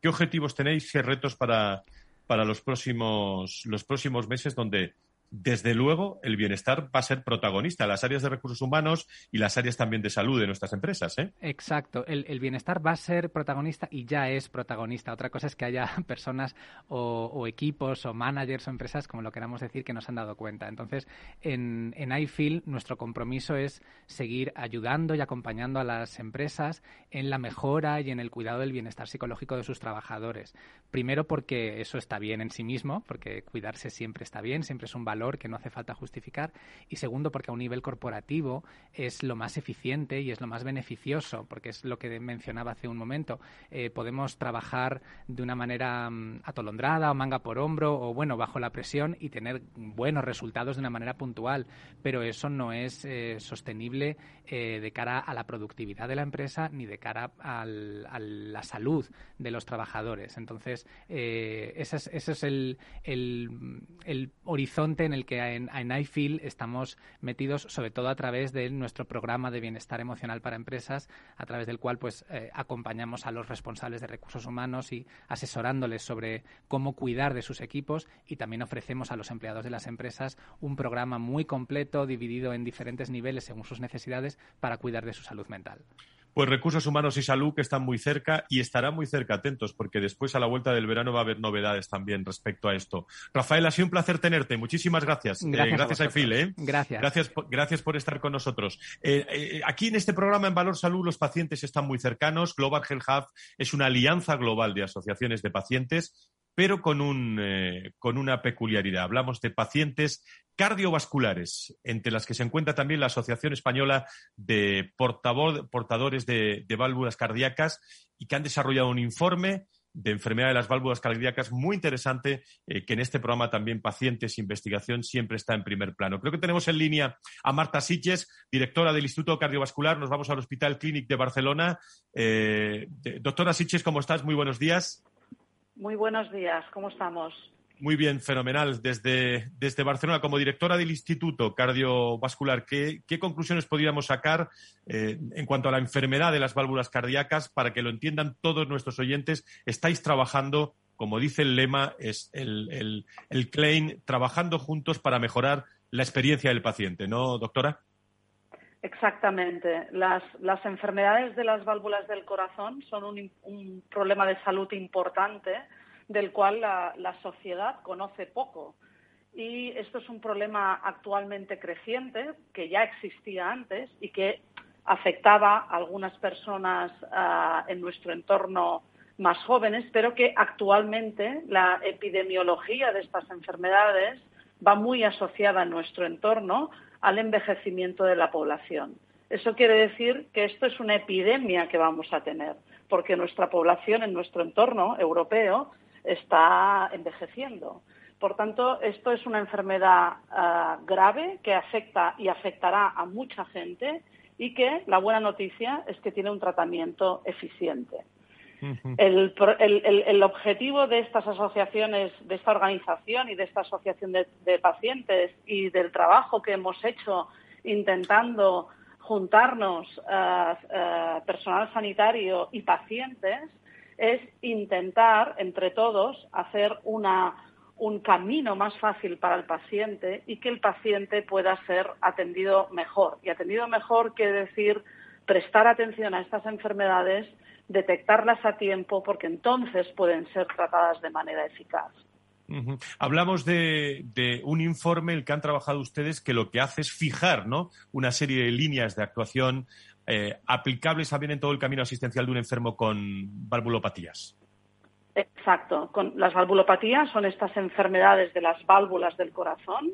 ¿qué objetivos tenéis, qué retos para, para los, próximos, los próximos meses donde desde luego, el bienestar va a ser protagonista, las áreas de recursos humanos y las áreas también de salud de nuestras empresas. ¿eh? Exacto, el, bienestar va a ser protagonista y ya es protagonista. Otra cosa es que haya personas o, equipos o managers o empresas, como lo queramos decir, que nos han dado cuenta. Entonces, en, en iFeel, nuestro compromiso es seguir ayudando y acompañando a las empresas en la mejora y en el cuidado del bienestar psicológico de sus trabajadores. Primero, porque eso está bien en sí mismo, porque cuidarse siempre está bien, siempre es un valor que no hace falta justificar. Y segundo, porque a un nivel corporativo es lo más eficiente y es lo más beneficioso, porque es lo que mencionaba hace un momento. Eh, podemos trabajar de una manera mm, atolondrada o manga por hombro o, bueno, bajo la presión y tener buenos resultados de una manera puntual, pero eso no es eh, sostenible eh, de cara a la productividad de la empresa ni de cara a la salud de los trabajadores. Entonces, ese es, el, el horizonte en el que en, en estamos metidos sobre todo a través de nuestro programa de bienestar emocional para empresas, a través del cual pues eh, acompañamos a los responsables de recursos humanos y asesorándoles sobre cómo cuidar de sus equipos y también ofrecemos a los empleados de las empresas un programa muy completo dividido en diferentes niveles según sus necesidades para cuidar de su salud mental. Pues recursos humanos y salud que están muy cerca y estarán muy cerca, atentos, porque después a la vuelta del verano va a haber novedades también respecto a esto. Rafael, ha sido un placer tenerte. Muchísimas gracias. Eh, gracias, gracias a, Phil. ¿eh? Gracias. Gracias por, gracias por estar con nosotros. Eh, aquí en este programa en Valor Salud los pacientes están muy cercanos. Global Health Hub es una alianza global de asociaciones de pacientes pero con, un, con una peculiaridad. Hablamos de pacientes cardiovasculares, entre las que se encuentra también la Asociación Española de Portadores de, Válvulas Cardíacas y que han desarrollado un informe de enfermedad de las válvulas cardíacas muy interesante, eh, que en este programa también Pacientes Investigación siempre está en primer plano. Creo que tenemos en línea a Marta Siches, directora del Instituto Cardiovascular. Nos vamos al Hospital Clínic de Barcelona. Eh, doctora Siches, ¿cómo estás? Muy buenos días. Muy buenos días, ¿cómo estamos? Muy bien, fenomenal. Desde, desde Barcelona, como directora del Instituto Cardiovascular, ¿qué, conclusiones podríamos sacar eh, en cuanto a la enfermedad de las válvulas cardíacas para que lo entiendan todos nuestros oyentes? Estáis trabajando, como dice el lema, es el, el, claim, trabajando juntos para mejorar la experiencia del paciente, ¿no, doctora? Exactamente. Las, enfermedades de las válvulas del corazón son un, problema de salud importante del cual la, sociedad conoce poco. Y esto es un problema actualmente creciente, que ya existía antes y que afectaba a algunas personas ah, en nuestro entorno más jóvenes, pero que actualmente la epidemiología de estas enfermedades va muy asociada en nuestro entorno al envejecimiento de la población. Eso quiere decir que esto es una epidemia que vamos a tener, porque nuestra población en nuestro entorno europeo está envejeciendo. Por tanto, esto es una enfermedad ah, grave que afecta y afectará a mucha gente y que la buena noticia es que tiene un tratamiento eficiente. El, objetivo de estas asociaciones, de esta organización y de esta asociación de, pacientes y del trabajo que hemos hecho intentando juntarnos personal sanitario y pacientes es intentar, entre todos, hacer un camino más fácil para el paciente y que el paciente pueda ser atendido mejor. Y atendido mejor quiere decir prestar atención a estas enfermedades, detectarlas a tiempo, porque entonces pueden ser tratadas de manera eficaz. Hablamos de, un informe, el que han trabajado ustedes, que lo que hace es fijar ¿no? una serie de líneas de actuación eh, aplicables también en todo el camino asistencial de un enfermo con valvulopatías. Exacto. Con las valvulopatías son estas enfermedades de las válvulas del corazón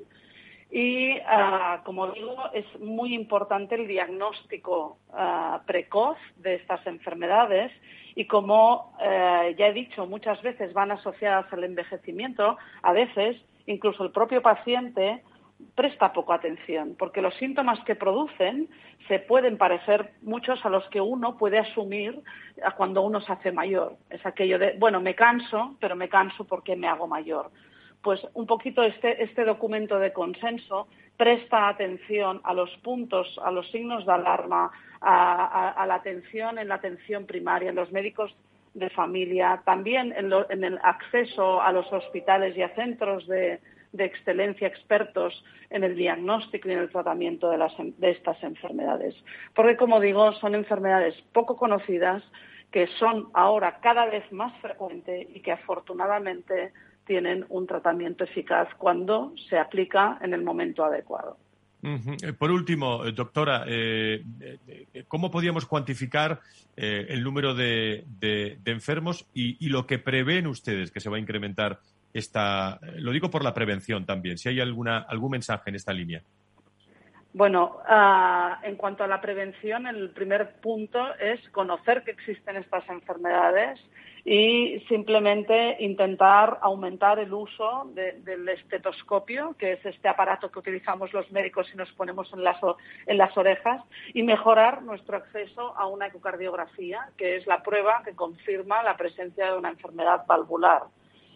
y, ah, como digo, es muy importante el diagnóstico ah, precoz de estas enfermedades y como eh, ya he dicho, muchas veces van asociadas al envejecimiento, a veces incluso el propio paciente presta poco atención, porque los síntomas que producen se pueden parecer muchos a los que uno puede asumir cuando uno se hace mayor. Es aquello de, bueno, me canso, pero me canso porque me hago mayor pues un poquito este, este documento de consenso presta atención a los puntos, a los signos de alarma, a, la atención en la atención primaria, en los médicos de familia, también en, el acceso a los hospitales y a centros de, excelencia expertos en el diagnóstico y en el tratamiento de, de estas enfermedades. Porque, como digo, son enfermedades poco conocidas que son ahora cada vez más frecuentes y que afortunadamente tienen un tratamiento eficaz cuando se aplica en el momento adecuado. Eh, por último, eh, doctora, eh, ¿cómo podríamos cuantificar el número de, enfermos y, lo que prevén ustedes que se va a incrementar esta? Lo digo por la prevención también. Si hay alguna algún mensaje en esta línea. Bueno, ah, en cuanto a la prevención, el primer punto es conocer que existen estas enfermedades y simplemente intentar aumentar el uso del estetoscopio, que es este aparato que utilizamos los médicos y nos ponemos en las, en las orejas, y mejorar nuestro acceso a una ecocardiografía, que es la prueba que confirma la presencia de una enfermedad valvular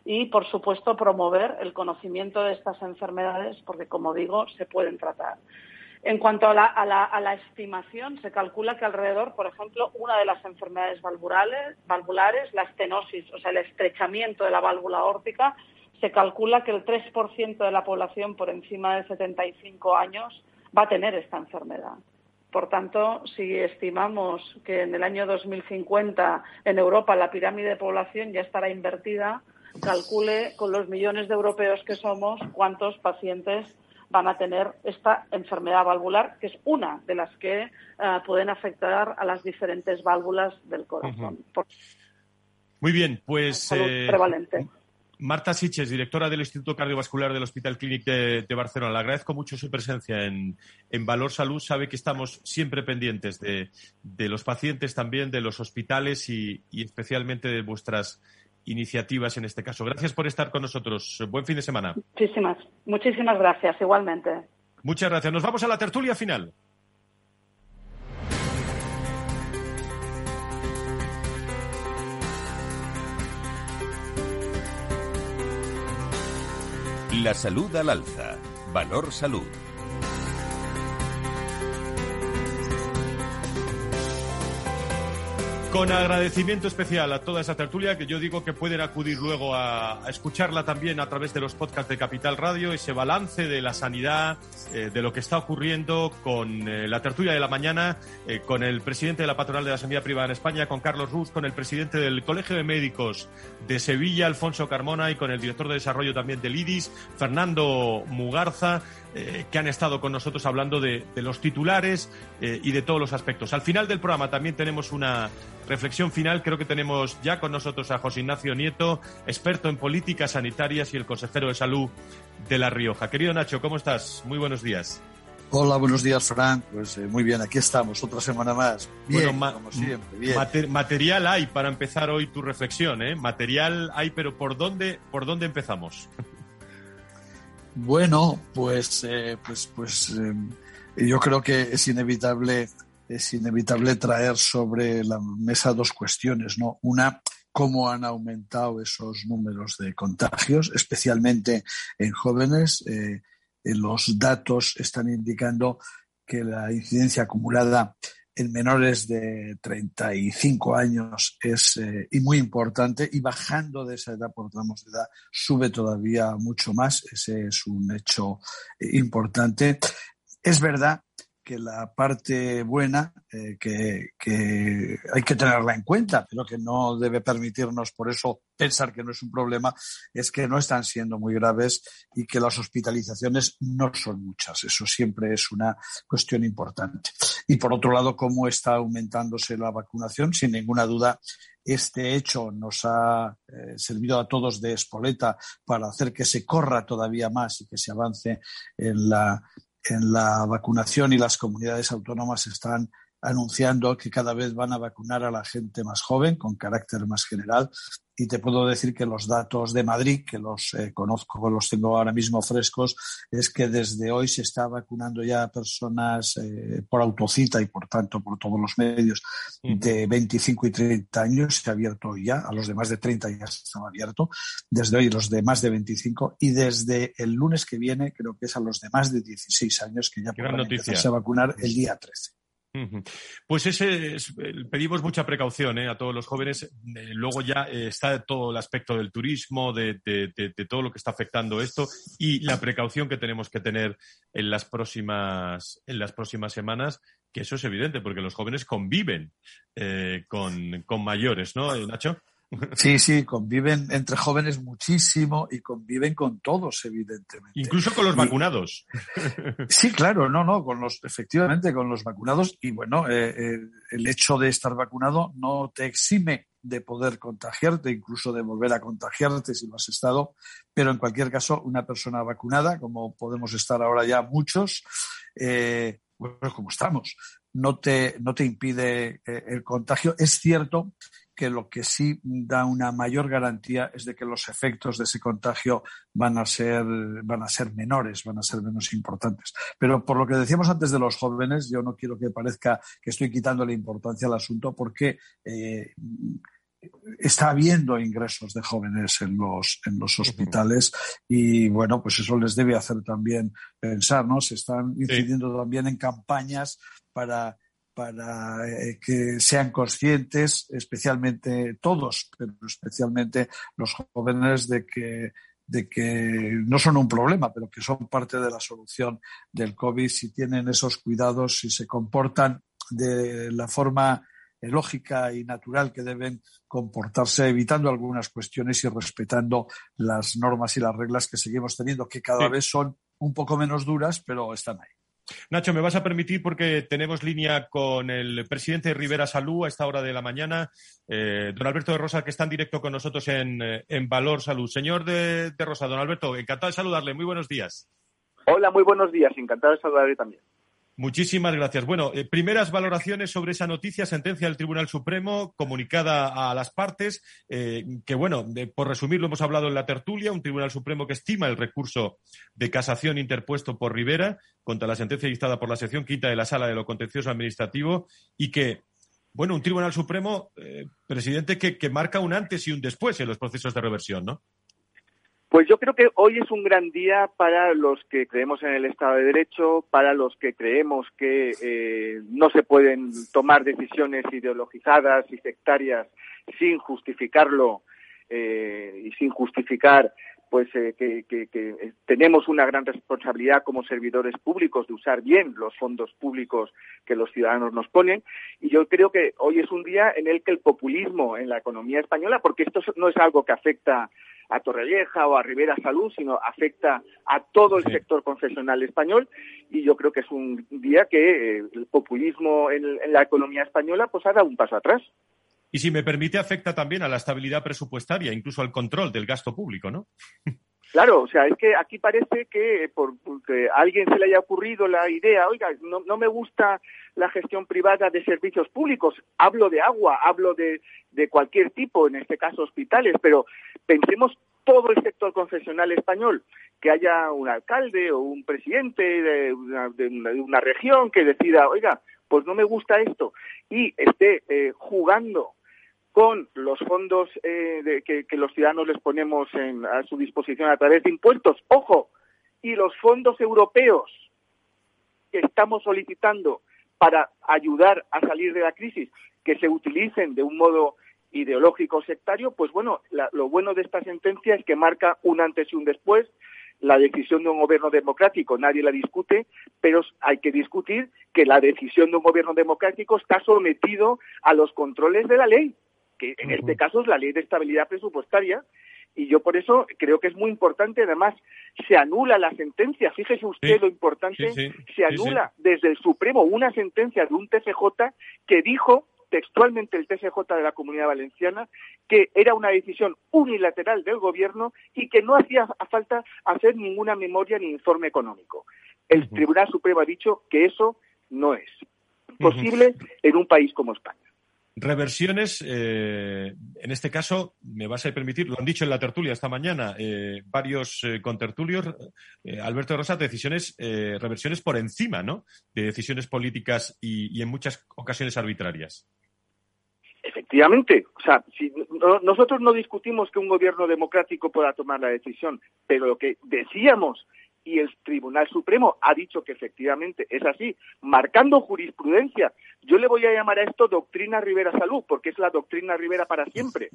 y, por supuesto, promover el conocimiento de estas enfermedades porque, como digo, se pueden tratar. En cuanto a la, estimación, se calcula que alrededor, por ejemplo, una de las enfermedades valvulares, valvulares, la estenosis, o sea, el estrechamiento de la válvula órtica, se calcula que el 3% de la población por encima de 75 años va a tener esta enfermedad. Por tanto, si estimamos que en el año 2050 en Europa la pirámide de población ya estará invertida, calcule con los millones de europeos que somos cuántos pacientes van a tener esta enfermedad valvular, que es una de las que eh, pueden afectar a las diferentes válvulas del corazón. Muy bien, pues. Eh, prevalente. Marta Siches, directora del Instituto Cardiovascular del Hospital Clínic de, Barcelona. Le agradezco mucho su presencia en, Valor Salud. Sabe que estamos siempre pendientes de, los pacientes también, de los hospitales y, y especialmente de vuestras iniciativas en este caso. Gracias por estar con nosotros. Buen fin de semana. Muchísimas, muchísimas gracias, igualmente. Muchas gracias. Nos vamos a la tertulia final. La salud al alza. Valor salud. Con agradecimiento especial a toda esa tertulia, que yo digo que pueden acudir luego a, escucharla también a través de los podcasts de Capital Radio, ese balance de la sanidad, eh, de lo que está ocurriendo con eh, la tertulia de la mañana, eh, con el presidente de la Patronal de la Sanidad Privada en España, con Carlos Ruz, con el presidente del Colegio de Médicos de Sevilla, Alfonso Carmona, y con el director de desarrollo también del IDIS, Fernando Mugarza. Eh, que han estado con nosotros hablando de, los titulares eh, y de todos los aspectos. Al final del programa también tenemos una reflexión final. Creo que tenemos ya con nosotros a José Ignacio Nieto, experto en políticas sanitarias y el consejero de salud de La Rioja. Querido Nacho, ¿cómo estás? Muy buenos días. Hola, buenos días, Frank. Pues eh, muy bien, aquí estamos, otra semana más. Bien, como siempre. Bien. material hay para empezar hoy tu reflexión, ¿eh? Material hay, pero ¿por dónde, por dónde empezamos? Bueno, pues, eh, pues, pues em, yo creo que es inevitable, es inevitable traer sobre la mesa dos cuestiones, ¿no? Una, cómo han aumentado esos números de contagios, especialmente en jóvenes. Eh, los datos están indicando que la incidencia acumulada en menores de 35 años es eh, y muy importante y bajando de esa edad por tramos de edad sube todavía mucho más. Ese es un hecho eh, importante. Es verdad que la parte buena, eh, que, hay que tenerla en cuenta, pero que no debe permitirnos por eso pensar que no es un problema, es que no están siendo muy graves y que las hospitalizaciones no son muchas. Eso siempre es una cuestión importante. Y por otro lado, cómo está aumentándose la vacunación, sin ninguna duda, este hecho nos ha eh, servido a todos de espoleta para hacer que se corra todavía más y que se avance en la, en la vacunación y las comunidades autónomas están anunciando que cada vez van a vacunar a la gente más joven, con carácter más general. Y te puedo decir que los datos de Madrid, que los eh, conozco, los tengo ahora mismo frescos, es que desde hoy se está vacunando ya a personas eh, por autocita y por tanto por todos los medios de 25 y 30 años. Se ha abierto ya, a los de más de 30 ya estaba abierto. Desde hoy los de más de 25 y desde el lunes que viene creo que es a los de más de 16 años que ya podrán empezarse a vacunar el día 13. Pues ese pedimos mucha precaución ¿eh? a todos los jóvenes. Eh, luego ya eh, está todo el aspecto del turismo, de, todo lo que está afectando esto y la precaución que tenemos que tener en las próximas, semanas, que eso es evidente, porque los jóvenes conviven con, con mayores, ¿no, Nacho? Sí, sí, conviven entre jóvenes muchísimo y conviven con todos, evidentemente. Incluso con los vacunados. Sí, claro, no, no, con los, efectivamente, con los vacunados. Y bueno, eh, eh, el hecho de estar vacunado no te exime de poder contagiarte, incluso de volver a contagiarte si lo has estado. Pero en cualquier caso, una persona vacunada, como podemos estar ahora ya muchos, eh, bueno, como estamos, no te, no te impide el contagio. Es cierto que lo que sí da una mayor garantía es de que los efectos de ese contagio van a ser, van a ser menores, van a ser menos importantes. Pero por lo que decíamos antes de los jóvenes, yo no quiero que parezca que estoy quitando la importancia al asunto porque eh, está habiendo ingresos de jóvenes en los, en los hospitales y bueno, pues eso les debe hacer también pensar, ¿no? Se están incidiendo también en campañas para para eh, que sean conscientes, especialmente todos, pero especialmente los jóvenes, de que, de que no son un problema, pero que son parte de la solución del COVID si tienen esos cuidados, si se comportan de la forma lógica y natural que deben comportarse, evitando algunas cuestiones y respetando las normas y las reglas que seguimos teniendo, que cada vez son un poco menos duras, pero están ahí. Nacho, me vas a permitir porque tenemos línea con el presidente de Rivera Salud a esta hora de la mañana, eh, don Alberto de Rosa, que está en directo con nosotros en, eh, Valor Salud. Señor de, de, Rosa, don Alberto, encantado de saludarle. Muy buenos días. Hola, muy buenos días. Encantado de saludarle también. Muchísimas gracias. Bueno, eh, primeras valoraciones sobre esa noticia, sentencia del Tribunal Supremo comunicada a las partes, eh, que bueno, por resumirlo hemos hablado en la tertulia, un Tribunal Supremo que estima el recurso de casación interpuesto por Rivera contra la sentencia dictada por la sección quinta de la Sala de lo Contencioso Administrativo y que, bueno, un Tribunal Supremo, eh, presidente, que, que marca un antes y un después en los procesos de reversión, ¿no? Pues yo creo que hoy es un gran día para los que creemos en el Estado de Derecho, para los que creemos que eh, no se pueden tomar decisiones ideologizadas y sectarias sin justificarlo eh, y sin justificar pues eh, que, que, tenemos una gran responsabilidad como servidores públicos de usar bien los fondos públicos que los ciudadanos nos ponen. Y yo creo que hoy es un día en el que el populismo en la economía española porque esto no es algo que afecta a Torrevieja o a Rivera Salud, sino afecta a todo el sector confesional español y yo creo que es un día que eh, el populismo en, la economía española pues ha dado un paso atrás. Y si me permite, afecta también a la estabilidad presupuestaria, incluso al control del gasto público, ¿no? Claro, o sea, es que aquí parece que por que a alguien se le haya ocurrido la idea, oiga, no, no me gusta la gestión privada de servicios públicos, hablo de agua, hablo de, de cualquier tipo, en este caso hospitales, pero pensemos todo el sector confesional español, que haya un alcalde o un presidente de una, de una, región que decida, oiga, pues no me gusta esto, y esté eh, jugando con los fondos eh, que, los ciudadanos les ponemos a su disposición a través de impuestos. Ojo, y los fondos europeos que estamos solicitando para ayudar a salir de la crisis, que se utilicen de un modo ideológico sectario, pues bueno, lo bueno de esta sentencia es que marca un antes y un después, la decisión de un gobierno democrático nadie la discute, pero hay que discutir que la decisión de un gobierno democrático está sometido a los controles de la ley, que en este caso es la ley de estabilidad presupuestaria, y yo por eso creo que es muy importante, además, se anula la sentencia, fíjese usted lo importante, se anula desde el Supremo una sentencia de un TCJ que dijo textualmente el TSJ de la Comunidad Valenciana que era una decisión unilateral del Gobierno y que no hacía falta hacer ninguna memoria ni informe económico. El Tribunal Supremo ha dicho que eso no es posible en un país como España. Reversiones, eh, en este caso, me vas a permitir, lo han dicho en la tertulia esta mañana, eh, varios eh, contertulios, Alberto Rosa, decisiones, reversiones por encima, ¿no? De decisiones políticas y, en muchas ocasiones arbitrarias. Efectivamente, o sea, si nosotros no discutimos que un gobierno democrático pueda tomar la decisión, pero lo que decíamos y el Tribunal Supremo ha dicho que efectivamente es así, marcando jurisprudencia. Yo le voy a llamar a esto doctrina Rivera Salud, porque es la doctrina Rivera para siempre.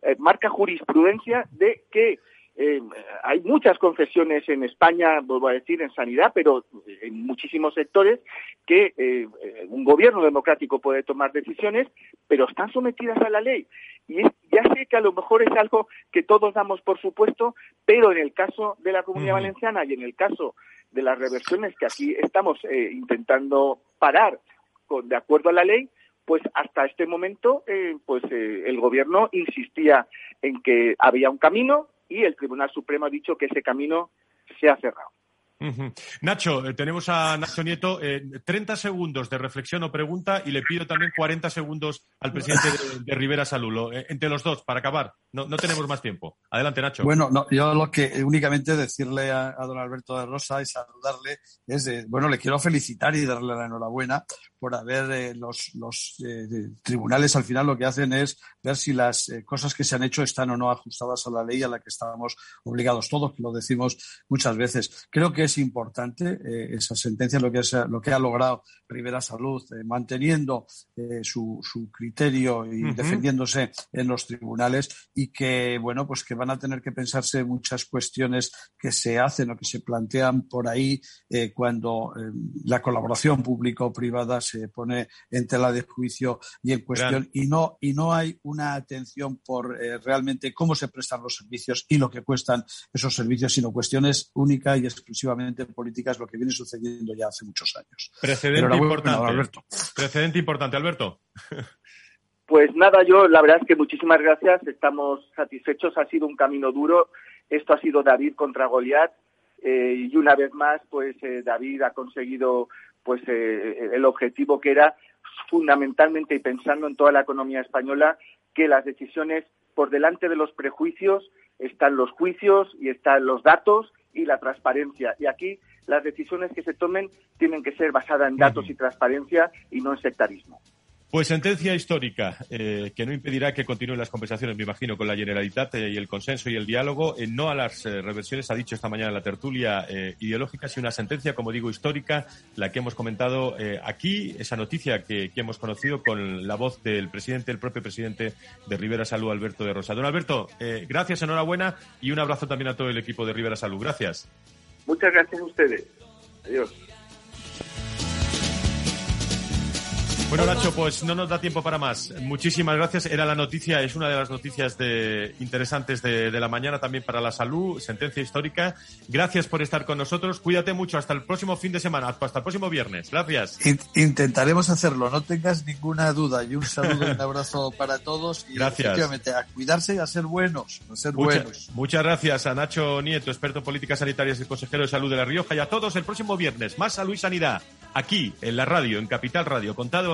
Eh, marca jurisprudencia de que eh, hay muchas confesiones en España, vuelvo a decir, en sanidad, pero en muchísimos sectores que eh, un gobierno democrático puede tomar decisiones, pero están sometidas a la ley. Y ya sé que a lo mejor es algo que todos damos por supuesto, pero en el caso de la Comunidad Valenciana y en el caso de las reversiones que aquí estamos eh, intentando parar con, de acuerdo a la ley, pues hasta este momento eh, pues eh, el gobierno insistía en que había un camino y el Tribunal Supremo ha dicho que ese camino se ha cerrado. Nacho, eh, tenemos a Nacho Nieto. 30 eh, segundos de reflexión o pregunta y le pido también 40 segundos al presidente de, Rivera Salulo. Eh, entre los dos, para acabar. No, tenemos más tiempo. Adelante, Nacho. Bueno, yo lo que únicamente decirle a, don Alberto de Rosa y saludarle es, bueno, le quiero felicitar y darle la enhorabuena por haber los, los tribunales al final lo que hacen es ver si las cosas que se han hecho están o no ajustadas a la ley a la que estábamos obligados todos, que lo decimos muchas veces. Creo que es importante eh, esa sentencia, lo que, es, lo que ha logrado Rivera Salud, eh, manteniendo eh, su, su, criterio y defendiéndose en los tribunales y que, bueno, pues que van a tener que pensarse muchas cuestiones que se hacen o que se plantean por ahí cuando la colaboración público-privada se pone en tela de juicio y en cuestión. Y no, y no hay una atención por realmente cómo se prestan los servicios y lo que cuestan esos servicios, sino cuestiones únicas y exclusivamente políticas lo que viene sucediendo ya hace muchos años. Precedente importante. Alberto. Precedente importante, Alberto. Pues nada, yo la verdad es que muchísimas gracias. Estamos satisfechos. Ha sido un camino duro. Esto ha sido David contra Goliat. Eh, y una vez más, pues eh, David ha conseguido pues eh, el objetivo que era fundamentalmente y pensando en toda la economía española que las decisiones por delante de los prejuicios están los juicios y están los datos y la transparencia. Y aquí las decisiones que se tomen tienen que ser basadas en datos y transparencia y no en sectarismo. Pues sentencia histórica eh, que no impedirá que continúen las conversaciones, me imagino, con la Generalitat eh, y el consenso y el diálogo. Eh, no a las reversiones, ha dicho esta mañana la tertulia ideológica, sino una sentencia, como digo, histórica, la que hemos comentado aquí, esa noticia que, que, hemos conocido con la voz del presidente, el propio presidente de Rivera Salud, Alberto de Rosa. Don Alberto, gracias, enhorabuena y un abrazo también a todo el equipo de Rivera Salud. Gracias. Muchas gracias a ustedes. Adiós. Bueno, Nacho, pues no nos da tiempo para más. Muchísimas gracias. Era la noticia, es una de las noticias de, interesantes de, la mañana también para la salud, sentencia histórica. Gracias por estar con nosotros. Cuídate mucho. Hasta el próximo fin de semana, hasta el próximo viernes. Gracias. intentaremos hacerlo, no tengas ninguna duda. Y un saludo y un abrazo para todos. Y gracias. Efectivamente, a cuidarse y a ser buenos. A ser buenos. Muchas gracias a Nacho Nieto, experto en políticas sanitarias y consejero de salud de La Rioja. Y a todos el próximo viernes. Más salud y sanidad. Aquí, en la radio, en Capital Radio. Contado